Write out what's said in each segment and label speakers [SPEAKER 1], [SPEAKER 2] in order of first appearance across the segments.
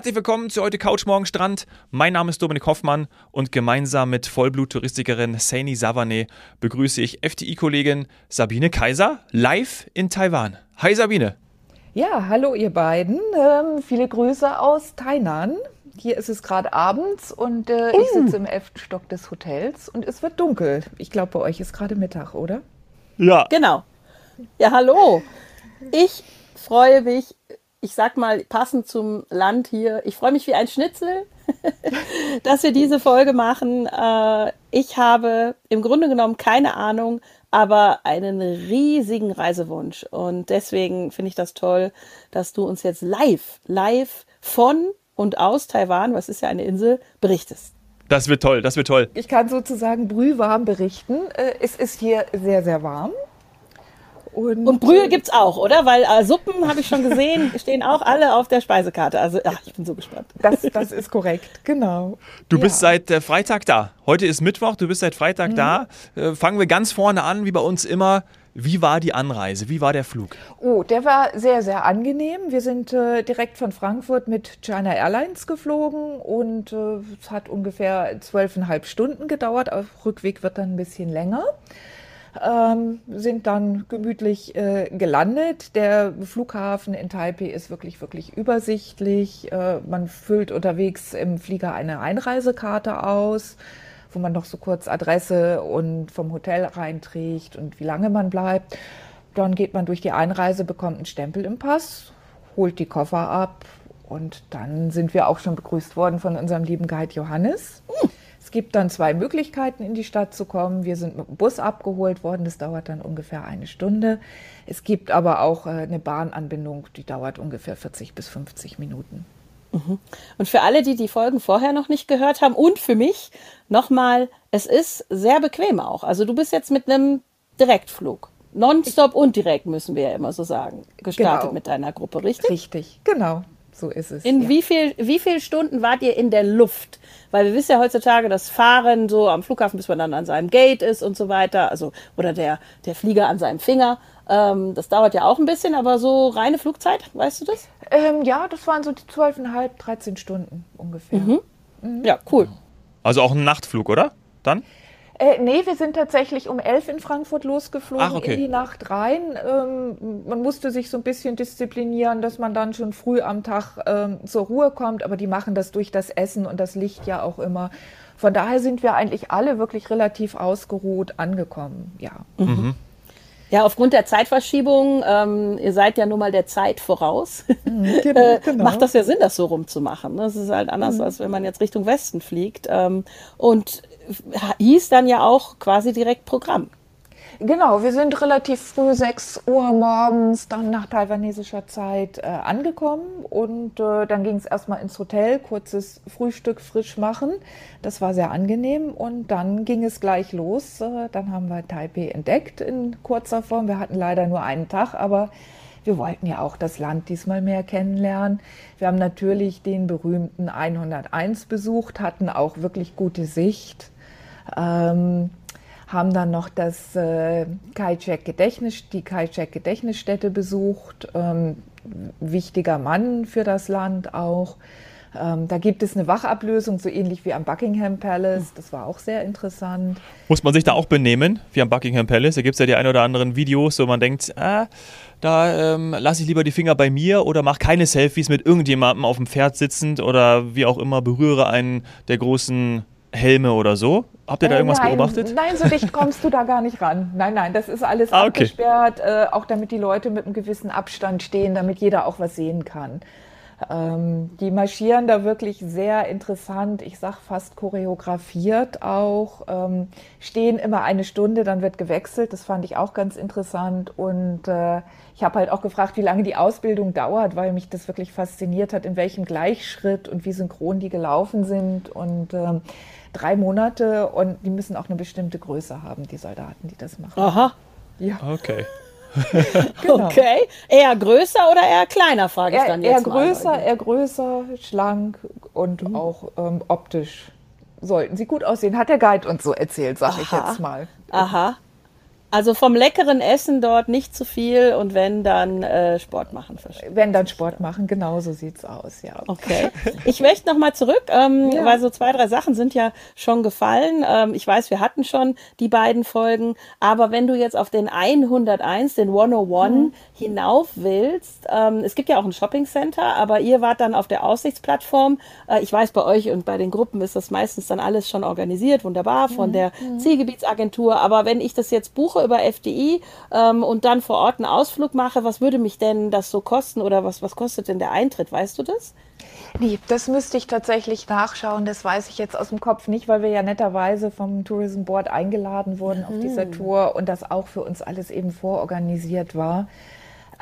[SPEAKER 1] Herzlich willkommen zu heute Couch Morgen Strand. Mein Name ist Dominik Hoffmann und gemeinsam mit Vollblut-Touristikerin Saini Savane begrüße ich FTI-Kollegin Sabine Kaiser live in Taiwan. Hi Sabine.
[SPEAKER 2] Ja, hallo ihr beiden. Ähm, viele Grüße aus Tainan. Hier ist es gerade abends und äh, ich sitze im elften Stock des Hotels und es wird dunkel. Ich glaube, bei euch ist gerade Mittag, oder?
[SPEAKER 3] Ja. Genau. Ja, hallo. Ich freue mich ich sag mal, passend zum Land hier, ich freue mich wie ein Schnitzel, dass wir diese Folge machen. Äh, ich habe im Grunde genommen keine Ahnung, aber einen riesigen Reisewunsch. Und deswegen finde ich das toll, dass du uns jetzt live, live von und aus Taiwan, was ist ja eine Insel, berichtest.
[SPEAKER 1] Das wird toll, das wird toll.
[SPEAKER 2] Ich kann sozusagen brühwarm berichten. Äh, es ist hier sehr, sehr warm.
[SPEAKER 3] Und, und Brühe es auch, oder? Weil äh, Suppen, habe ich schon gesehen, stehen auch alle auf der Speisekarte. Also ach, ich bin so gespannt.
[SPEAKER 2] Das, das ist korrekt, genau.
[SPEAKER 1] Du ja. bist seit äh, Freitag da. Heute ist Mittwoch, du bist seit Freitag mhm. da. Äh, fangen wir ganz vorne an, wie bei uns immer. Wie war die Anreise? Wie war der Flug?
[SPEAKER 2] Oh, der war sehr, sehr angenehm. Wir sind äh, direkt von Frankfurt mit China Airlines geflogen und äh, es hat ungefähr zwölfeinhalb Stunden gedauert. Auf Rückweg wird dann ein bisschen länger ähm, sind dann gemütlich äh, gelandet. Der Flughafen in Taipei ist wirklich, wirklich übersichtlich. Äh, man füllt unterwegs im Flieger eine Einreisekarte aus, wo man noch so kurz Adresse und vom Hotel reinträgt und wie lange man bleibt. Dann geht man durch die Einreise, bekommt einen Stempel im Pass, holt die Koffer ab und dann sind wir auch schon begrüßt worden von unserem lieben Guide Johannes. Hm es gibt dann zwei Möglichkeiten, in die Stadt zu kommen. Wir sind mit dem Bus abgeholt worden, das dauert dann ungefähr eine Stunde. Es gibt aber auch äh, eine Bahnanbindung, die dauert ungefähr 40 bis 50 Minuten.
[SPEAKER 3] Mhm. Und für alle, die die Folgen vorher noch nicht gehört haben und für mich nochmal, es ist sehr bequem auch. Also du bist jetzt mit einem Direktflug. Nonstop und direkt müssen wir ja immer so sagen. Gestartet genau. mit deiner Gruppe, richtig?
[SPEAKER 2] Richtig, genau. So ist es.
[SPEAKER 3] In ja. wie viel, wie viel Stunden wart ihr in der Luft? Weil wir wissen ja heutzutage, dass Fahren so am Flughafen, bis man dann an seinem Gate ist und so weiter, also oder der, der Flieger an seinem Finger. Ähm, das dauert ja auch ein bisschen, aber so reine Flugzeit, weißt du das?
[SPEAKER 2] Ähm, ja, das waren so die zwölfeinhalb, 13 Stunden ungefähr.
[SPEAKER 3] Mhm. Mhm. Ja, cool.
[SPEAKER 1] Also auch ein Nachtflug, oder? Dann?
[SPEAKER 2] Äh, nee, wir sind tatsächlich um elf in Frankfurt losgeflogen, Ach, okay. in die Nacht rein. Ähm, man musste sich so ein bisschen disziplinieren, dass man dann schon früh am Tag ähm, zur Ruhe kommt, aber die machen das durch das Essen und das Licht ja auch immer. Von daher sind wir eigentlich alle wirklich relativ ausgeruht angekommen, ja. Mhm.
[SPEAKER 3] Ja, aufgrund der Zeitverschiebung, ähm, ihr seid ja nun mal der Zeit voraus, mhm, genau, äh, genau. macht das ja Sinn, das so rumzumachen. Das ist halt anders, mhm. als wenn man jetzt Richtung Westen fliegt. Ähm, und hieß dann ja auch quasi direkt Programm.
[SPEAKER 2] Genau, wir sind relativ früh, 6 Uhr morgens, dann nach taiwanesischer Zeit äh, angekommen und äh, dann ging es erstmal ins Hotel, kurzes Frühstück frisch machen. Das war sehr angenehm und dann ging es gleich los. Äh, dann haben wir Taipei entdeckt in kurzer Form. Wir hatten leider nur einen Tag, aber wir wollten ja auch das Land diesmal mehr kennenlernen. Wir haben natürlich den berühmten 101 besucht, hatten auch wirklich gute Sicht. Ähm, haben dann noch das äh, Kai-Chek Gedächtnis, die Kai-Chek Gedächtnisstätte besucht. Ähm, wichtiger Mann für das Land auch. Ähm, da gibt es eine Wachablösung, so ähnlich wie am Buckingham Palace. Das war auch sehr interessant.
[SPEAKER 1] Muss man sich da auch benehmen, wie am Buckingham Palace? Da gibt es ja die ein oder anderen Videos, wo man denkt, ah, da ähm, lasse ich lieber die Finger bei mir oder mache keine Selfies mit irgendjemandem auf dem Pferd sitzend oder wie auch immer, berühre einen der großen Helme oder so. Habt ihr da äh, irgendwas
[SPEAKER 2] nein,
[SPEAKER 1] beobachtet?
[SPEAKER 2] Nein, so dicht kommst du da gar nicht ran. Nein, nein, das ist alles ah, okay. abgesperrt, äh, auch damit die Leute mit einem gewissen Abstand stehen, damit jeder auch was sehen kann. Ähm, die marschieren da wirklich sehr interessant, ich sag fast choreografiert auch, ähm, stehen immer eine Stunde, dann wird gewechselt, das fand ich auch ganz interessant und äh, ich habe halt auch gefragt, wie lange die Ausbildung dauert, weil mich das wirklich fasziniert hat, in welchem Gleichschritt und wie synchron die gelaufen sind und ähm, drei Monate und die müssen auch eine bestimmte Größe haben, die Soldaten, die das machen.
[SPEAKER 3] Aha.
[SPEAKER 1] Ja. Okay.
[SPEAKER 3] genau. Okay. Eher größer oder eher kleiner, frage ich dann
[SPEAKER 2] jetzt eher mal. größer, eher größer, schlank und mhm. auch ähm, optisch sollten sie gut aussehen. Hat der Guide uns so erzählt, sag Aha. ich jetzt mal.
[SPEAKER 3] Aha. Also vom leckeren Essen dort nicht zu viel und wenn dann äh, Sport machen.
[SPEAKER 2] Wenn dann Sport machen, genau so sieht's aus, ja.
[SPEAKER 3] Okay. Ich möchte nochmal zurück, ähm, ja. weil so zwei, drei Sachen sind ja schon gefallen. Ähm, ich weiß, wir hatten schon die beiden Folgen, aber wenn du jetzt auf den 101, den 101 mhm. hinauf willst, ähm, es gibt ja auch ein Shopping Center, aber ihr wart dann auf der Aussichtsplattform. Äh, ich weiß, bei euch und bei den Gruppen ist das meistens dann alles schon organisiert, wunderbar, von mhm. der mhm. Zielgebietsagentur. Aber wenn ich das jetzt buche, über FDI ähm, und dann vor Ort einen Ausflug mache, was würde mich denn das so kosten oder was, was kostet denn der Eintritt? Weißt du das?
[SPEAKER 2] Nee, das müsste ich tatsächlich nachschauen. Das weiß ich jetzt aus dem Kopf nicht, weil wir ja netterweise vom Tourism Board eingeladen wurden mhm. auf dieser hm. Tour und das auch für uns alles eben vororganisiert war.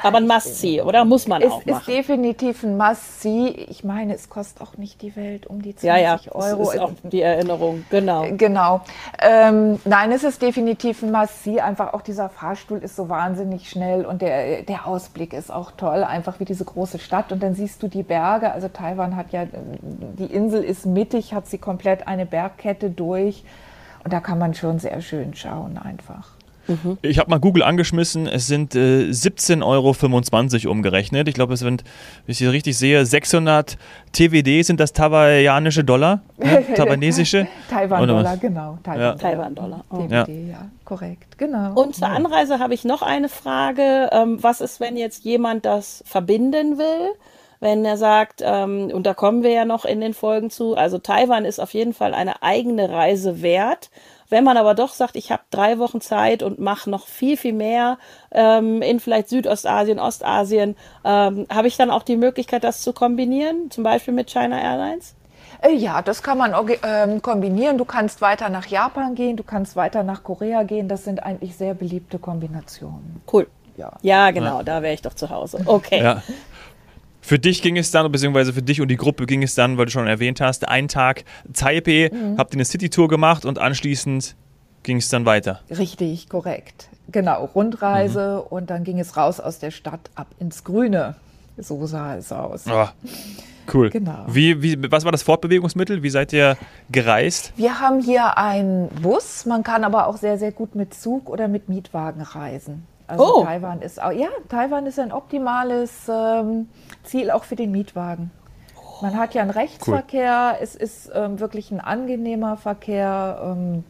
[SPEAKER 3] Aber ein Must-See, oder? Muss man
[SPEAKER 2] es
[SPEAKER 3] auch machen.
[SPEAKER 2] ist definitiv ein Must-See. Ich meine, es kostet auch nicht die Welt um die 20
[SPEAKER 3] ja, ja,
[SPEAKER 2] Euro.
[SPEAKER 3] Das ist auch die Erinnerung, genau.
[SPEAKER 2] Genau. Ähm, nein, es ist definitiv ein Must-See. Einfach auch dieser Fahrstuhl ist so wahnsinnig schnell und der, der Ausblick ist auch toll. Einfach wie diese große Stadt. Und dann siehst du die Berge. Also Taiwan hat ja, die Insel ist mittig, hat sie komplett eine Bergkette durch. Und da kann man schon sehr schön schauen einfach.
[SPEAKER 1] Mhm. Ich habe mal Google angeschmissen, es sind äh, 17,25 Euro umgerechnet. Ich glaube, es sind, wenn ich hier richtig sehe, 600 TWD sind das taiwanische Dollar, ne? taiwanesische.
[SPEAKER 2] Taiwan-Dollar, genau.
[SPEAKER 3] Taiwan-Dollar.
[SPEAKER 2] Oh. ja. ja, korrekt, genau.
[SPEAKER 3] Und zur Anreise habe ich noch eine Frage. Ähm, was ist, wenn jetzt jemand das verbinden will? wenn er sagt, ähm, und da kommen wir ja noch in den Folgen zu, also Taiwan ist auf jeden Fall eine eigene Reise wert. Wenn man aber doch sagt, ich habe drei Wochen Zeit und mache noch viel, viel mehr ähm, in vielleicht Südostasien, Ostasien, ähm, habe ich dann auch die Möglichkeit, das zu kombinieren, zum Beispiel mit China Airlines?
[SPEAKER 2] Äh, ja, das kann man ähm, kombinieren. Du kannst weiter nach Japan gehen, du kannst weiter nach Korea gehen. Das sind eigentlich sehr beliebte Kombinationen.
[SPEAKER 3] Cool. Ja, ja genau, ja. da wäre ich doch zu Hause. Okay. Ja.
[SPEAKER 1] Für dich ging es dann, beziehungsweise für dich und die Gruppe ging es dann, weil du schon erwähnt hast, einen Tag Taipei, mhm. habt ihr eine City-Tour gemacht und anschließend ging es dann weiter.
[SPEAKER 2] Richtig, korrekt. Genau, Rundreise mhm. und dann ging es raus aus der Stadt ab ins Grüne. So sah es aus.
[SPEAKER 1] Oh, cool. Genau. Wie, wie, was war das Fortbewegungsmittel? Wie seid ihr gereist?
[SPEAKER 2] Wir haben hier einen Bus. Man kann aber auch sehr, sehr gut mit Zug oder mit Mietwagen reisen. Also oh. Taiwan ist auch, ja, Taiwan ist ein optimales ähm, Ziel auch für den Mietwagen. Man hat ja einen Rechtsverkehr, cool. es ist ähm, wirklich ein angenehmer Verkehr. Ähm,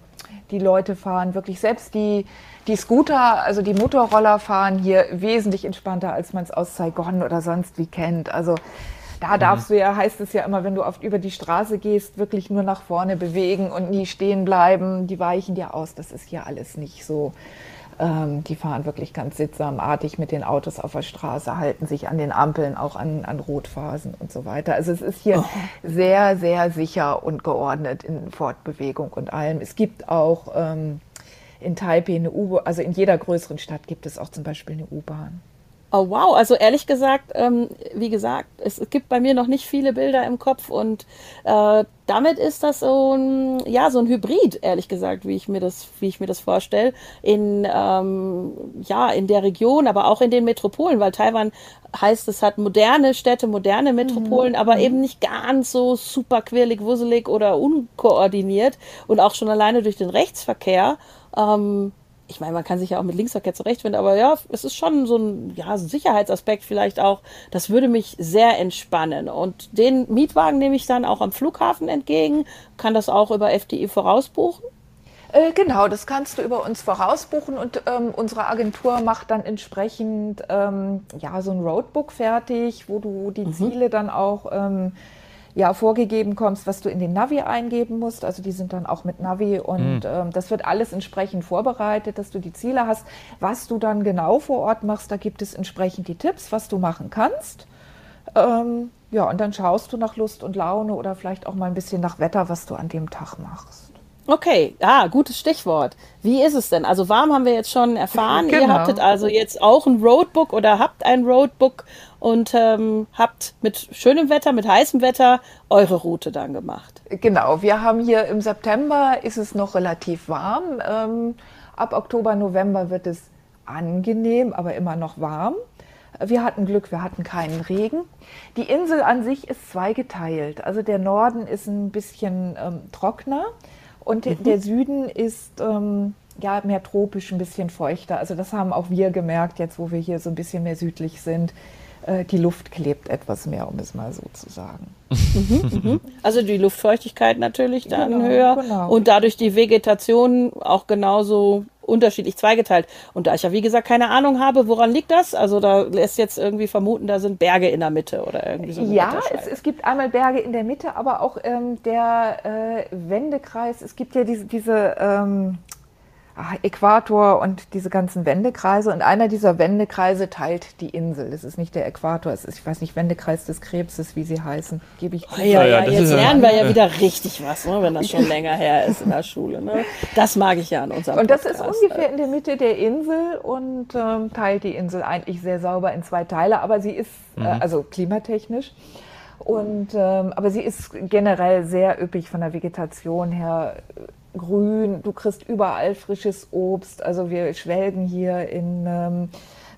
[SPEAKER 2] die Leute fahren wirklich, selbst die, die Scooter, also die Motorroller fahren hier wesentlich entspannter, als man es aus Saigon oder sonst wie kennt. Also da mhm. darfst du ja, heißt es ja immer, wenn du oft über die Straße gehst, wirklich nur nach vorne bewegen und nie stehen bleiben. Die weichen dir aus. Das ist hier alles nicht so. Ähm, die fahren wirklich ganz sittsamartig mit den Autos auf der Straße, halten sich an den Ampeln, auch an, an Rotphasen und so weiter. Also es ist hier oh. sehr, sehr sicher und geordnet in Fortbewegung und allem. Es gibt auch ähm, in Taipei eine U-Bahn, also in jeder größeren Stadt gibt es auch zum Beispiel eine U-Bahn.
[SPEAKER 3] Oh wow, also ehrlich gesagt, ähm, wie gesagt, es gibt bei mir noch nicht viele Bilder im Kopf und äh, damit ist das so ein, ja, so ein Hybrid, ehrlich gesagt, wie ich mir das, wie ich mir das vorstelle, in, ähm, ja, in der Region, aber auch in den Metropolen, weil Taiwan heißt, es hat moderne Städte, moderne Metropolen, mhm. aber mhm. eben nicht ganz so super quirlig, wusselig oder unkoordiniert und auch schon alleine durch den Rechtsverkehr, ähm, ich meine, man kann sich ja auch mit Linksverkehr zurechtfinden, aber ja, es ist schon so ein ja, Sicherheitsaspekt vielleicht auch. Das würde mich sehr entspannen. Und den Mietwagen nehme ich dann auch am Flughafen entgegen, kann das auch über FDI vorausbuchen.
[SPEAKER 2] Äh, genau, das kannst du über uns vorausbuchen und ähm, unsere Agentur macht dann entsprechend ähm, ja so ein Roadbook fertig, wo du die mhm. Ziele dann auch ähm, ja, vorgegeben kommst, was du in den Navi eingeben musst. Also die sind dann auch mit Navi und mhm. ähm, das wird alles entsprechend vorbereitet, dass du die Ziele hast. Was du dann genau vor Ort machst, da gibt es entsprechend die Tipps, was du machen kannst. Ähm, ja, und dann schaust du nach Lust und Laune oder vielleicht auch mal ein bisschen nach Wetter, was du an dem Tag machst.
[SPEAKER 3] Okay, ah, gutes Stichwort. Wie ist es denn? Also warm haben wir jetzt schon erfahren. Genau. Ihr habtet also jetzt auch ein Roadbook oder habt ein Roadbook und ähm, habt mit schönem Wetter, mit heißem Wetter eure Route dann gemacht.
[SPEAKER 2] Genau, wir haben hier im September ist es noch relativ warm. Ähm, ab Oktober, November wird es angenehm, aber immer noch warm. Wir hatten Glück, wir hatten keinen Regen. Die Insel an sich ist zweigeteilt. Also der Norden ist ein bisschen ähm, trockener und mhm. der Süden ist ähm, ja, mehr tropisch, ein bisschen feuchter. Also das haben auch wir gemerkt, jetzt wo wir hier so ein bisschen mehr südlich sind. Äh, die Luft klebt etwas mehr, um es mal so zu sagen.
[SPEAKER 3] Mhm, mhm. Also die Luftfeuchtigkeit natürlich dann
[SPEAKER 2] Genau,
[SPEAKER 3] höher
[SPEAKER 2] genau.
[SPEAKER 3] und dadurch die Vegetation auch genauso unterschiedlich zweigeteilt. Und da ich ja wie gesagt keine Ahnung habe, woran liegt das? Also da lässt jetzt irgendwie vermuten, da sind Berge in der Mitte oder irgendwie so.
[SPEAKER 2] Ja, es, es gibt einmal Berge in der Mitte, aber auch ähm, der äh, Wendekreis. Es gibt ja diese, diese ähm, Äquator und diese ganzen Wendekreise. Und einer dieser Wendekreise teilt die Insel. Das ist nicht der Äquator, es ist, ich weiß nicht, Wendekreis des Krebses, wie sie heißen. Gebe ich.
[SPEAKER 3] Ah, ja,
[SPEAKER 1] Ja, ja,
[SPEAKER 3] jetzt
[SPEAKER 1] ist
[SPEAKER 3] lernen wir ja wieder richtig was, ne, wenn das schon länger her ist in der Schule. Ne? Das mag ich ja an unserem
[SPEAKER 2] Und das ist
[SPEAKER 3] Podcast.
[SPEAKER 2] ungefähr in der Mitte der Insel und ähm, teilt die Insel eigentlich sehr sauber in zwei Teile, aber sie ist, äh, also klimatechnisch. Und, ähm, aber sie ist generell sehr üppig von der Vegetation her. Grün, du kriegst überall frisches Obst. Also wir schwelgen hier in ähm,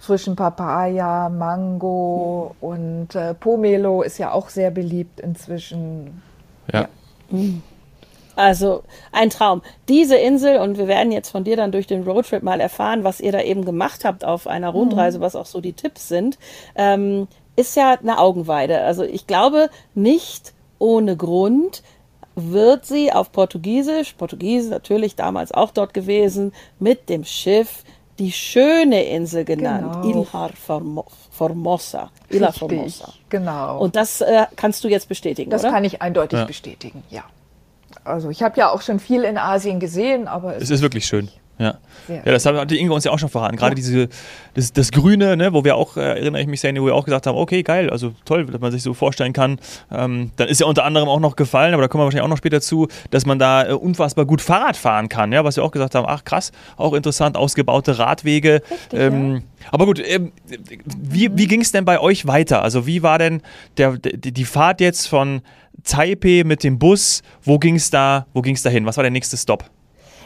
[SPEAKER 2] frischen Papaya, Mango und äh, Pomelo ist ja auch sehr beliebt inzwischen.
[SPEAKER 1] Ja.
[SPEAKER 3] Also ein Traum. Diese Insel, und wir werden jetzt von dir dann durch den Roadtrip mal erfahren, was ihr da eben gemacht habt auf einer Rundreise, was auch so die Tipps sind, ähm, ist ja eine Augenweide. Also ich glaube, nicht ohne Grund wird sie auf Portugiesisch, Portugiesisch natürlich damals auch dort gewesen, mit dem Schiff die schöne Insel genannt,
[SPEAKER 2] Genau.
[SPEAKER 3] Ilhar Formo- Formosa. Ilhar Formosa.
[SPEAKER 2] genau.
[SPEAKER 3] Und das äh, kannst du jetzt bestätigen,
[SPEAKER 2] Das
[SPEAKER 3] oder?
[SPEAKER 2] kann ich eindeutig
[SPEAKER 1] Ja.
[SPEAKER 2] bestätigen, ja. Also ich habe ja auch schon viel in Asien gesehen, aber
[SPEAKER 1] Es ist wirklich schön. Ja. Ja, das hat die Inge uns ja auch schon verraten. Gerade diese, das, das Grüne, ne, wo wir auch, äh, erinnere ich mich sehr, wo wir auch gesagt haben, okay, geil, also toll, dass man sich so vorstellen kann. Ähm, dann ist ja unter anderem auch noch gefallen, aber da kommen wir wahrscheinlich auch noch später zu, dass man da äh, unfassbar gut Fahrrad fahren kann, ja, was wir auch gesagt haben, ach krass, auch interessant, ausgebaute Radwege.
[SPEAKER 2] Richtig,
[SPEAKER 1] ähm, Aber gut, ähm, wie, wie ging es denn bei euch weiter? Also wie war denn der, die, die Fahrt jetzt von Taipei mit dem Bus? Wo ging es da, wo hin? Was war der nächste Stop?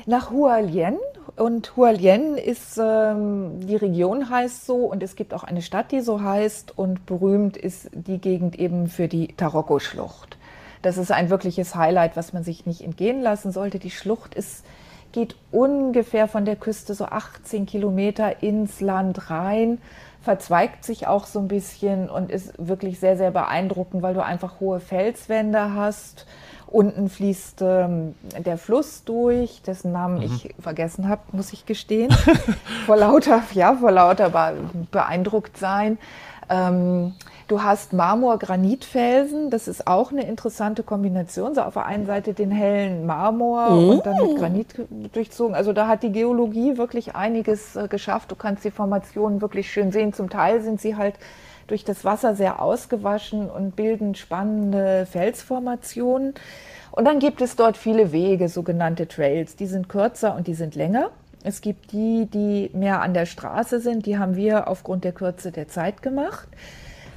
[SPEAKER 2] nach Hualien. Und Hualien ist, ähm, die Region heißt so und es gibt auch eine Stadt, die so heißt und berühmt ist die Gegend eben für die Taroko-Schlucht. Das ist ein wirkliches Highlight, was man sich nicht entgehen lassen sollte. Die Schlucht ist, geht ungefähr von der Küste so 18 Kilometer ins Land rein, verzweigt sich auch so ein bisschen und ist wirklich sehr, sehr beeindruckend, weil du einfach hohe Felswände hast. Unten fließt ähm, der Fluss durch, dessen Namen ich vergessen habe, muss ich gestehen. vor lauter, ja, vor lauter be beeindruckt sein. Ähm, du hast Marmor-Granitfelsen, das ist auch eine interessante Kombination. So auf der einen Seite den hellen Marmor und dann mit Granit durchzogen. Also da hat die Geologie wirklich einiges äh, geschafft. Du kannst die Formationen wirklich schön sehen. Zum Teil sind sie halt durch das Wasser sehr ausgewaschen und bilden spannende Felsformationen. Und dann gibt es dort viele Wege, sogenannte Trails. Die sind kürzer und die sind länger. Es gibt die, die mehr an der Straße sind. Die haben wir aufgrund der Kürze der Zeit gemacht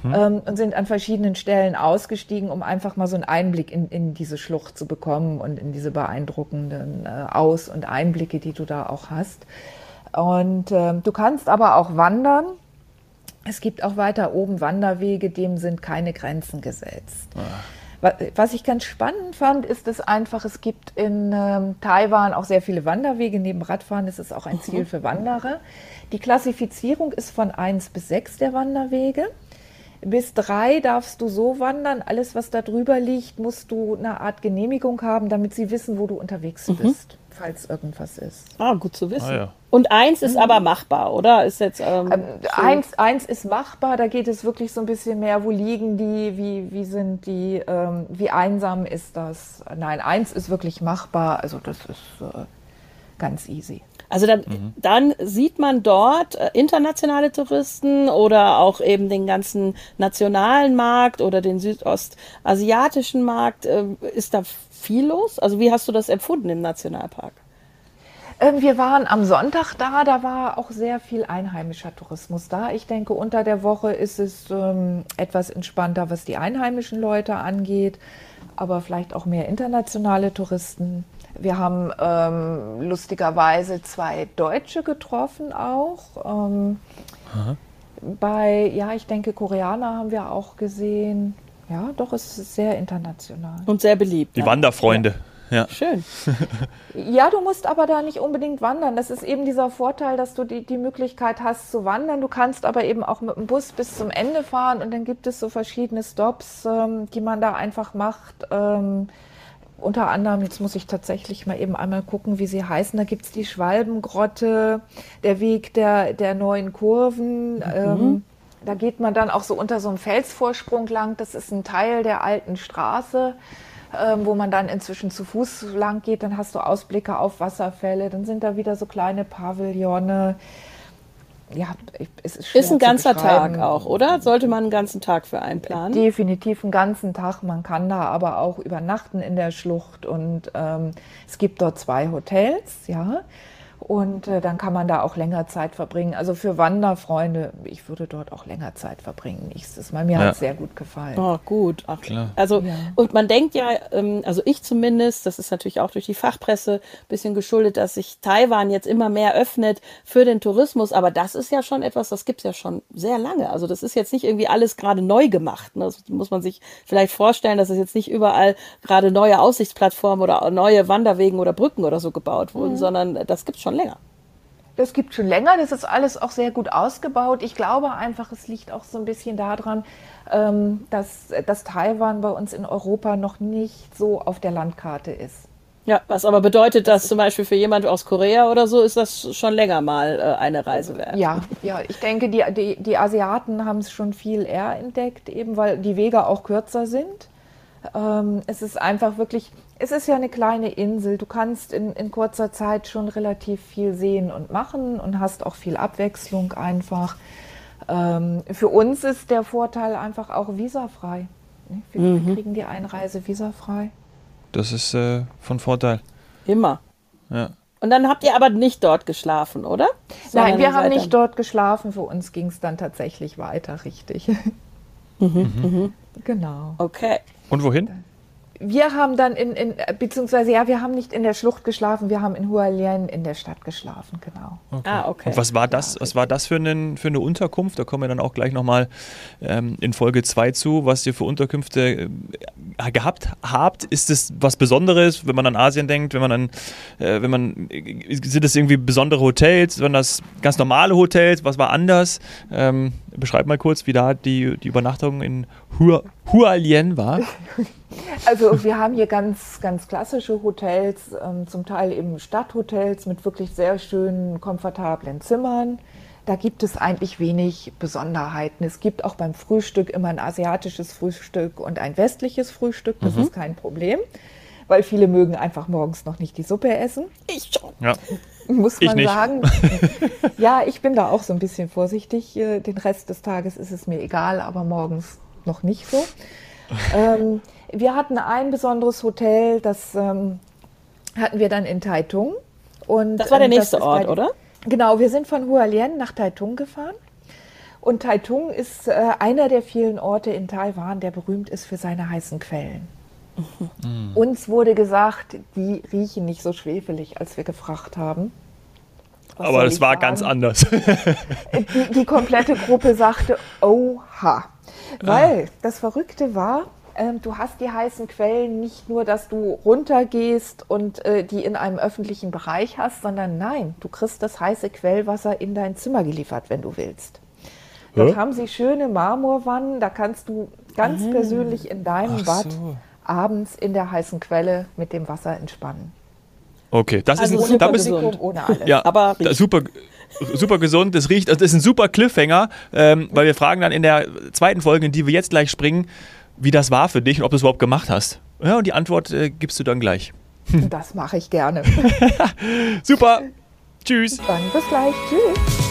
[SPEAKER 2] ähm, und sind an verschiedenen Stellen ausgestiegen, um einfach mal so einen Einblick in, in diese Schlucht zu bekommen und in diese beeindruckenden äh, Aus- und Einblicke, die du da auch hast. Und ähm, du kannst aber auch wandern. Es gibt auch weiter oben Wanderwege, dem sind keine Grenzen gesetzt. Wa- Was ich ganz spannend fand, ist es einfach, es gibt in ähm, Taiwan auch sehr viele Wanderwege. Neben Radfahren ist es auch ein Ziel für Wanderer. Die Klassifizierung ist von 1 bis 6 der Wanderwege. Bis 3 darfst du so wandern. Alles, was da drüber liegt, musst du eine Art Genehmigung haben, damit sie wissen, wo du unterwegs bist, falls irgendwas ist.
[SPEAKER 3] Ah, gut zu wissen.
[SPEAKER 1] Ah, ja.
[SPEAKER 3] Und eins ist aber machbar, oder? Ist jetzt ähm,
[SPEAKER 2] Ähm,
[SPEAKER 3] so-
[SPEAKER 2] eins, eins ist machbar, da geht es wirklich so ein bisschen mehr, wo liegen die, wie, wie sind die, ähm, wie einsam ist das? Nein, eins ist wirklich machbar, also das ist äh, ganz easy.
[SPEAKER 3] Also dann, dann sieht man dort äh, internationale Touristen oder auch eben den ganzen nationalen Markt oder den südostasiatischen Markt. Äh, ist da viel los? Also wie hast du das empfunden im Nationalpark?
[SPEAKER 2] Ähm, wir waren am Sonntag da, da war auch sehr viel einheimischer Tourismus da. Ich denke, unter der Woche ist es ähm, etwas entspannter, was die einheimischen Leute angeht, aber vielleicht auch mehr internationale Touristen. Wir haben ähm, lustigerweise zwei Deutsche getroffen auch. Ähm, bei, ja, ich denke, Koreaner haben wir auch gesehen. Ja, doch, es ist sehr international.
[SPEAKER 3] Und sehr beliebt.
[SPEAKER 1] Die
[SPEAKER 3] ne?
[SPEAKER 1] Wanderfreunde. Ja.
[SPEAKER 3] Schön.
[SPEAKER 2] Ja, du musst aber da nicht unbedingt wandern. Das ist eben dieser Vorteil, dass du die, die Möglichkeit hast zu wandern. Du kannst aber eben auch mit dem Bus bis zum Ende fahren und dann gibt es so verschiedene Stops, ähm, die man da einfach macht. Ähm, unter anderem, jetzt muss ich tatsächlich mal eben einmal gucken, wie sie heißen. Da gibt's die Schwalbengrotte, der Weg der, der neuen Kurven. Ähm, da geht man dann auch so unter so einem Felsvorsprung lang. Das ist ein Teil der alten Straße, ähm, wo man dann inzwischen zu Fuß lang geht. Dann hast du Ausblicke auf Wasserfälle. Dann sind da wieder so kleine Pavillone. Ja, es ist schwer
[SPEAKER 3] Ist ein ganzer. Tag auch, oder? Sollte man einen ganzen Tag für einplanen?
[SPEAKER 2] Definitiv einen ganzen Tag. Man kann da aber auch übernachten in der Schlucht und ähm, es gibt dort zwei Hotels, ja. Und äh, dann kann man da auch länger Zeit verbringen. Also für Wanderfreunde, ich würde dort auch länger Zeit verbringen. Nächstes Mal. Mir
[SPEAKER 1] Ja.
[SPEAKER 2] hat es sehr gut gefallen.
[SPEAKER 3] Oh, gut. Ach,
[SPEAKER 1] Klar.
[SPEAKER 3] Also,
[SPEAKER 2] Ja.
[SPEAKER 3] und man denkt ja, ähm, also ich zumindest, das ist natürlich auch durch die Fachpresse ein bisschen geschuldet, dass sich Taiwan jetzt immer mehr öffnet für den Tourismus. Aber das ist ja schon etwas, das gibt's ja schon sehr lange. Also das ist jetzt nicht irgendwie alles gerade neu gemacht. Ne? Das muss man sich vielleicht vorstellen, dass es jetzt nicht überall gerade neue Aussichtsplattformen oder neue Wanderwegen oder Brücken oder so gebaut wurden, sondern das gibt's schon länger.
[SPEAKER 2] Das gibt schon länger, das ist alles auch sehr gut ausgebaut. Ich glaube einfach, es liegt auch so ein bisschen daran, ähm, dass, dass Taiwan bei uns in Europa noch nicht so auf der Landkarte ist.
[SPEAKER 3] Ja, was aber bedeutet, dass zum Beispiel für jemand aus Korea oder so ist das schon länger mal äh, eine Reise wert.
[SPEAKER 2] Ja, ja, ich denke, die, die, die Asiaten haben es schon viel eher entdeckt, eben weil die Wege auch kürzer sind. Ähm, es ist einfach wirklich, es ist ja eine kleine Insel. Du kannst in, in kurzer Zeit schon relativ viel sehen und machen und hast auch viel Abwechslung einfach. Ähm, für uns ist der Vorteil einfach auch visafrei. ne? Wir kriegen die Einreise visafrei.
[SPEAKER 1] Das ist äh, von Vorteil.
[SPEAKER 3] Immer.
[SPEAKER 1] Ja.
[SPEAKER 3] Und dann habt ihr aber nicht dort geschlafen, oder?
[SPEAKER 2] Nein,
[SPEAKER 3] Sondern
[SPEAKER 2] wir
[SPEAKER 3] ihr
[SPEAKER 2] haben nicht dort geschlafen. Für uns ging es dann tatsächlich weiter, richtig. Genau.
[SPEAKER 3] Okay.
[SPEAKER 1] Und wohin?
[SPEAKER 2] Wir haben dann in, in, beziehungsweise ja, wir haben nicht in der Schlucht geschlafen, wir haben in Hualien in der Stadt geschlafen, genau.
[SPEAKER 3] Ah, okay.
[SPEAKER 1] Und was war das, was war das für, einen, für eine Unterkunft? Da kommen wir dann auch gleich nochmal ähm, in Folge 2 zu, was ihr für Unterkünfte äh, gehabt habt. Ist es was Besonderes, wenn man an Asien denkt, wenn man an, äh, wenn man, äh, sind es irgendwie besondere Hotels, waren das ganz normale Hotels, was war anders? Ähm, beschreib mal kurz, wie da die, die Übernachtung in Hua, Hualien war.
[SPEAKER 2] Also wir haben hier ganz, ganz klassische Hotels, ähm, zum Teil eben Stadthotels mit wirklich sehr schönen, komfortablen Zimmern. Da gibt es eigentlich wenig Besonderheiten. Es gibt auch beim Frühstück immer ein asiatisches Frühstück und ein westliches Frühstück. Das ist kein Problem, weil viele mögen einfach morgens noch nicht die Suppe essen.
[SPEAKER 3] Ich schon.
[SPEAKER 1] Ja.
[SPEAKER 2] Muss
[SPEAKER 1] Ich
[SPEAKER 2] man
[SPEAKER 1] nicht.
[SPEAKER 2] sagen. ja, ich bin da auch so ein bisschen vorsichtig. Äh, Den Rest des Tages ist es mir egal, aber morgens noch nicht so. ähm, wir hatten ein besonderes Hotel, das ähm, hatten wir dann in Taitung. Und,
[SPEAKER 3] Das war der
[SPEAKER 2] ähm,
[SPEAKER 3] nächste Ort,
[SPEAKER 2] bei-
[SPEAKER 3] oder?
[SPEAKER 2] Genau, wir sind von Hualien nach Taitung gefahren. Und Taitung ist äh, einer der vielen Orte in Taiwan, der berühmt ist für seine heißen Quellen. Uns wurde gesagt, die riechen nicht so schwefelig, als wir gefragt haben. Was
[SPEAKER 1] Aber es war
[SPEAKER 2] sagen?
[SPEAKER 1] ganz anders.
[SPEAKER 2] Die, die komplette Gruppe sagte, oha. Weil das Verrückte war, ähm, du hast die heißen Quellen nicht nur, dass du runtergehst und äh, die in einem öffentlichen Bereich hast, sondern nein, du kriegst das heiße Quellwasser in dein Zimmer geliefert, wenn du willst. Dort haben sie schöne Marmorwannen, da kannst du ganz persönlich in deinem
[SPEAKER 1] Ach
[SPEAKER 2] Bad
[SPEAKER 1] so.
[SPEAKER 2] Abends in der heißen Quelle mit dem Wasser entspannen.
[SPEAKER 1] Okay, das
[SPEAKER 3] Also
[SPEAKER 1] ist ein,
[SPEAKER 3] super gesund.
[SPEAKER 2] Ohne alles.
[SPEAKER 1] Ja,
[SPEAKER 3] Aber
[SPEAKER 1] super, super gesund. Das riecht, also das ist ein super Cliffhanger, ähm, weil wir fragen dann in der zweiten Folge, in die wir jetzt gleich springen, wie das war für dich und ob du es überhaupt gemacht hast. Ja, und die Antwort äh, gibst du dann gleich.
[SPEAKER 2] Das mache ich gerne.
[SPEAKER 1] Super. Tschüss.
[SPEAKER 2] Dann bis gleich. Tschüss.